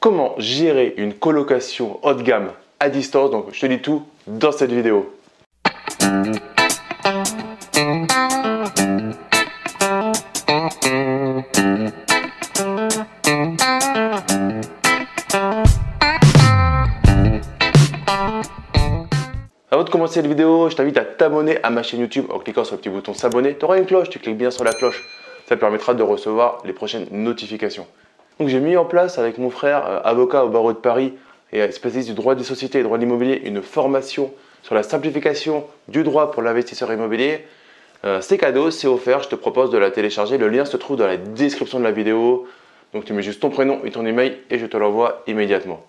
comment gérer une colocation haut de gamme à distance. Donc je te dis tout dans cette vidéo. Avant de commencer cette vidéo, je t'invite à t'abonner à ma chaîne YouTube en cliquant sur le petit bouton s'abonner. Tu auras une cloche, tu cliques bien sur la cloche. Ça te permettra de recevoir les prochaines notifications. Donc j'ai mis en place avec mon frère, euh, avocat au barreau de Paris et spécialiste du droit des sociétés et droit de l'immobilier, une formation sur la simplification du droit pour l'investisseur immobilier. Euh, c'est cadeau, c'est offert, je te propose de la télécharger. Le lien se trouve dans la description de la vidéo. Donc tu mets juste ton prénom et ton email et je te l'envoie immédiatement.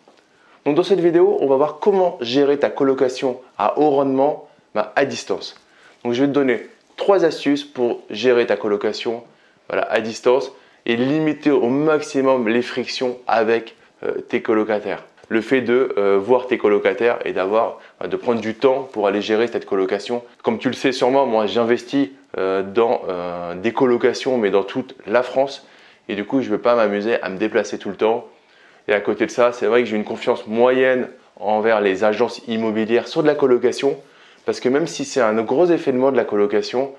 Donc dans cette vidéo, on va voir comment gérer ta colocation à haut rendement bah, à distance. Donc je vais te donner trois astuces pour gérer ta colocation à distance et limiter au maximum les frictions avec euh, tes colocataires. Le fait de euh, voir tes colocataires et d'avoir bah, de prendre du temps pour aller gérer cette colocation. Comme tu le sais sûrement, moi j'investis euh, dans des colocations mais dans toute la France et du coup je ne veux pas m'amuser à me déplacer tout le temps et à côté de ça, c'est vrai que j'ai une confiance moyenne envers les agences immobilières sur de la colocation, parce que même si c'est un gros effet de mode de la colocation,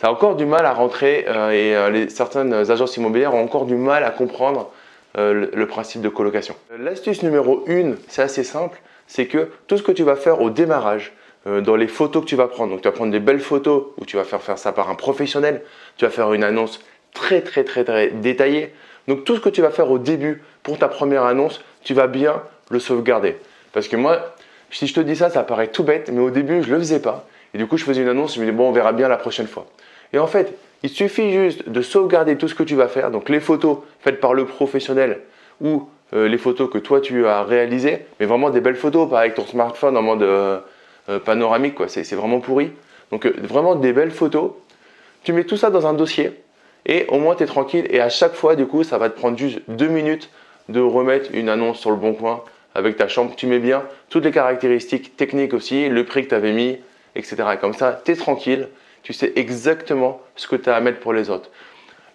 ça a encore du mal à rentrer euh, et euh, certaines agences immobilières ont encore du mal à comprendre euh, le, principe de colocation. L'astuce numéro 1, c'est assez simple, c'est que tout ce que tu vas faire au démarrage, dans les photos que tu vas prendre, donc tu vas prendre des belles photos où tu vas faire faire ça par un professionnel, tu vas faire une annonce très très très très détaillée, donc tout ce que tu vas faire au début pour ta première annonce, tu vas bien le sauvegarder. Parce que moi, si je te dis ça, ça paraît tout bête, mais au début, je ne le faisais pas. Et du coup, je faisais une annonce, je me dis, bon, on verra bien la prochaine fois. Et en fait, il suffit juste de sauvegarder tout ce que tu vas faire, donc les photos faites par le professionnel ou euh, les photos que toi tu as réalisées, mais vraiment des belles photos, pas avec ton smartphone en mode euh, euh, panoramique, quoi. C'est vraiment pourri. Donc vraiment des belles photos. Tu mets tout ça dans un dossier et au moins tu es tranquille et à chaque fois du coup ça va te prendre juste deux minutes de remettre une annonce sur le bon coin avec ta chambre. Tu mets bien toutes les caractéristiques techniques aussi, le prix que tu avais mis, etc. Comme ça, tu es tranquille, tu sais exactement ce que tu as à mettre pour les autres.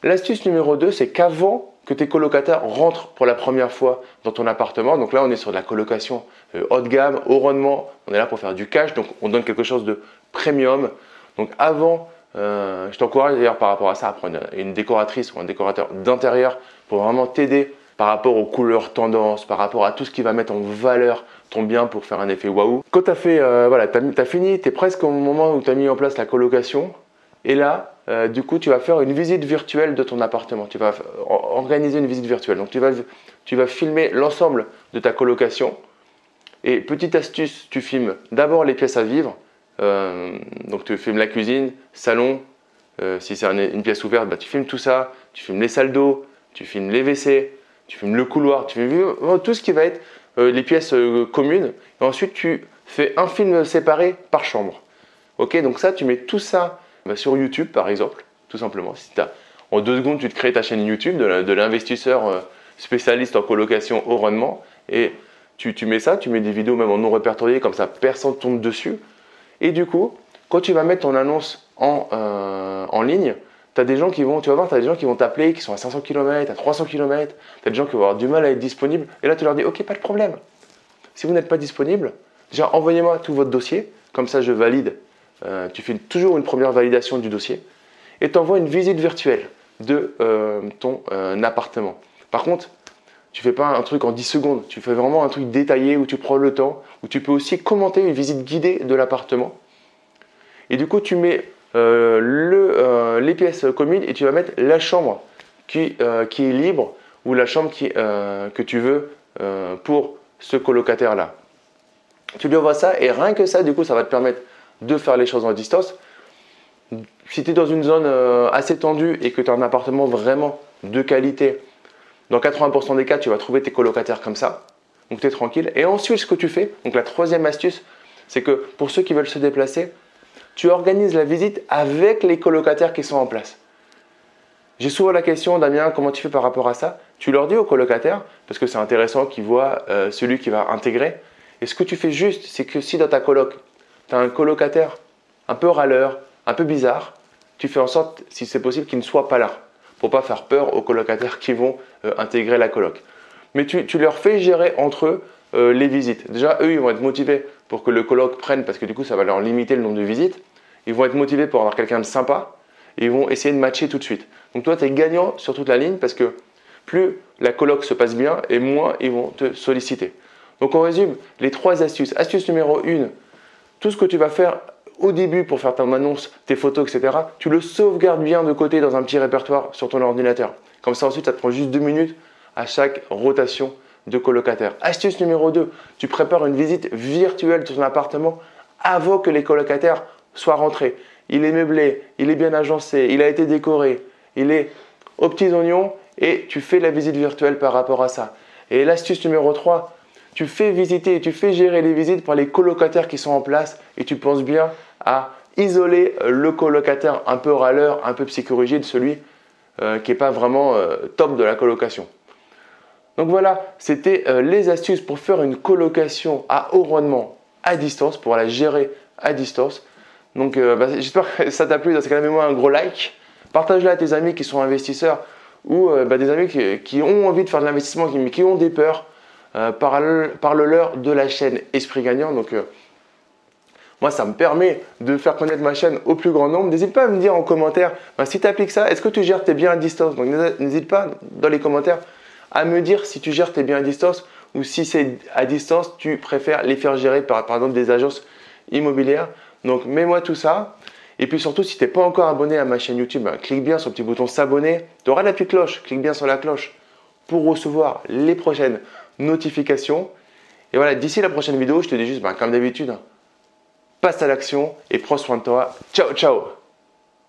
L'astuce numéro 2, c'est qu'avant que tes colocataires rentrent pour la première fois dans ton appartement, donc là on est sur de la colocation euh, haut de gamme, haut rendement, on est là pour faire du cash, donc on donne quelque chose de premium. Donc avant euh, je t'encourage d'ailleurs par rapport à ça à prendre une décoratrice ou un décorateur d'intérieur pour vraiment t'aider par rapport aux couleurs tendances, par rapport à tout ce qui va mettre en valeur ton bien pour faire un effet waouh. Quand tu as fait, euh, voilà, tu fini, tu es presque au moment où tu as mis en place la colocation. Et là, euh, du coup, tu vas faire une visite virtuelle de ton appartement. Tu vas organiser une visite virtuelle. Donc, tu vas, tu vas filmer l'ensemble de ta colocation. Et petite astuce, tu filmes d'abord les pièces à vivre euh, donc tu filmes la cuisine, salon, si c'est une pièce ouverte, bah, tu filmes tout ça, tu filmes les salles d'eau, tu filmes les WC, tu filmes le couloir, tu filmes tout ce qui va être les pièces communes. Et ensuite, tu fais un film séparé par chambre. Ok, donc ça, tu mets tout ça bah, sur YouTube, par exemple, tout simplement. Si en deux secondes, tu te crées ta chaîne YouTube de l'investisseur spécialiste en colocation au rendement et tu, mets ça, tu mets des vidéos même en non répertoriées, comme ça personne tombe dessus. Et du coup, quand tu vas mettre ton annonce en, euh, en ligne, tu as des gens qui vont, tu vas voir, tu as des gens qui vont t'appeler, qui sont à 500 km, à 300 km, tu as des gens qui vont avoir du mal à être disponibles, et là tu leur dis, ok, pas de problème. Si vous n'êtes pas disponible, déjà envoyez-moi tout votre dossier, comme ça je valide. Euh, tu fais toujours une première validation du dossier, et tu envoies une visite virtuelle de euh, ton appartement. Par contre, tu fais pas un truc en 10 secondes, tu fais vraiment un truc détaillé où tu prends le temps, où tu peux aussi commenter une visite guidée de l'appartement. Et du coup, tu mets euh, euh, les pièces communes et tu vas mettre la chambre qui, euh, qui est libre ou la chambre qui, que tu veux pour ce colocataire-là. Tu lui envoies ça et rien que ça, du coup, ça va te permettre de faire les choses en distance. Si tu es dans une zone assez tendue et que tu as un appartement vraiment de qualité, dans 80% des cas, tu vas trouver tes colocataires comme ça. Donc tu es tranquille. Et ensuite, ce que tu fais, donc la troisième astuce, c'est que pour ceux qui veulent se déplacer, tu organises la visite avec les colocataires qui sont en place. J'ai souvent la question, Damien, comment tu fais par rapport à ça? Tu leur dis aux colocataires, parce que c'est intéressant qu'ils voient euh, celui qui va intégrer. Et ce que tu fais juste, c'est que si dans ta coloc, tu as un colocataire un peu râleur, un peu bizarre, tu fais en sorte, si c'est possible, qu'il ne soit pas là pour pas faire peur aux colocataires qui vont euh, intégrer la coloc. mais tu, leur fais gérer entre eux euh, les visites. Déjà, eux, ils vont être motivés pour que le colloque prenne, parce que du coup, ça va leur limiter le nombre de visites. Ils vont être motivés pour avoir quelqu'un de sympa, et ils vont essayer de matcher tout de suite. Donc toi, tu es gagnant sur toute la ligne, parce que plus la colloque se passe bien, et moins ils vont te solliciter. Donc on résume les trois astuces. Astuce numéro 1, tout ce que tu vas faire au début pour faire ton annonce, tes photos, etc., tu le sauvegardes bien de côté dans un petit répertoire sur ton ordinateur. Comme ça ensuite, ça te prend juste deux minutes à chaque rotation de colocataire. Astuce numéro 2, tu prépares une visite virtuelle de ton appartement avant que les colocataires soient rentrés. Il est meublé, il est bien agencé, il a été décoré, il est aux petits oignons et tu fais la visite virtuelle par rapport à ça. Et l'astuce numéro 3, tu fais visiter, tu fais gérer les visites par les colocataires qui sont en place et tu penses bien à isoler le colocataire un peu râleur, un peu psychorigide, celui euh, qui n'est pas vraiment euh, top de la colocation. Donc voilà, c'était les astuces pour faire une colocation à haut rendement à distance, pour la gérer à distance. Donc bah, j'espère que ça t'a plu. Dans ce cas-là, mets-moi un gros like. Partage-la à tes amis qui sont investisseurs ou bah, des amis qui, ont envie de faire de l'investissement, mais qui ont des peurs. Euh, parle-leur de la chaîne Esprit Gagnant. Donc, euh, moi, ça me permet de faire connaître ma chaîne au plus grand nombre. N'hésite pas à me dire en commentaire ben, si tu appliques ça, est-ce que tu gères tes biens à distance? Donc, n'hésite pas dans les commentaires à me dire si tu gères tes biens à distance ou si c'est à distance, tu préfères les faire gérer par, par exemple des agences immobilières. Donc, mets-moi tout ça. Et puis surtout, si tu n'es pas encore abonné à ma chaîne YouTube, ben, clique bien sur le petit bouton s'abonner. Tu auras la petite cloche. Clique bien sur la cloche pour recevoir les prochaines notifications. Et voilà, d'ici la prochaine vidéo, je te dis juste, ben, comme d'habitude, passe à l'action et prends soin de toi. Ciao, ciao